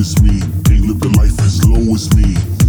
as me. Ain't living life as low as me.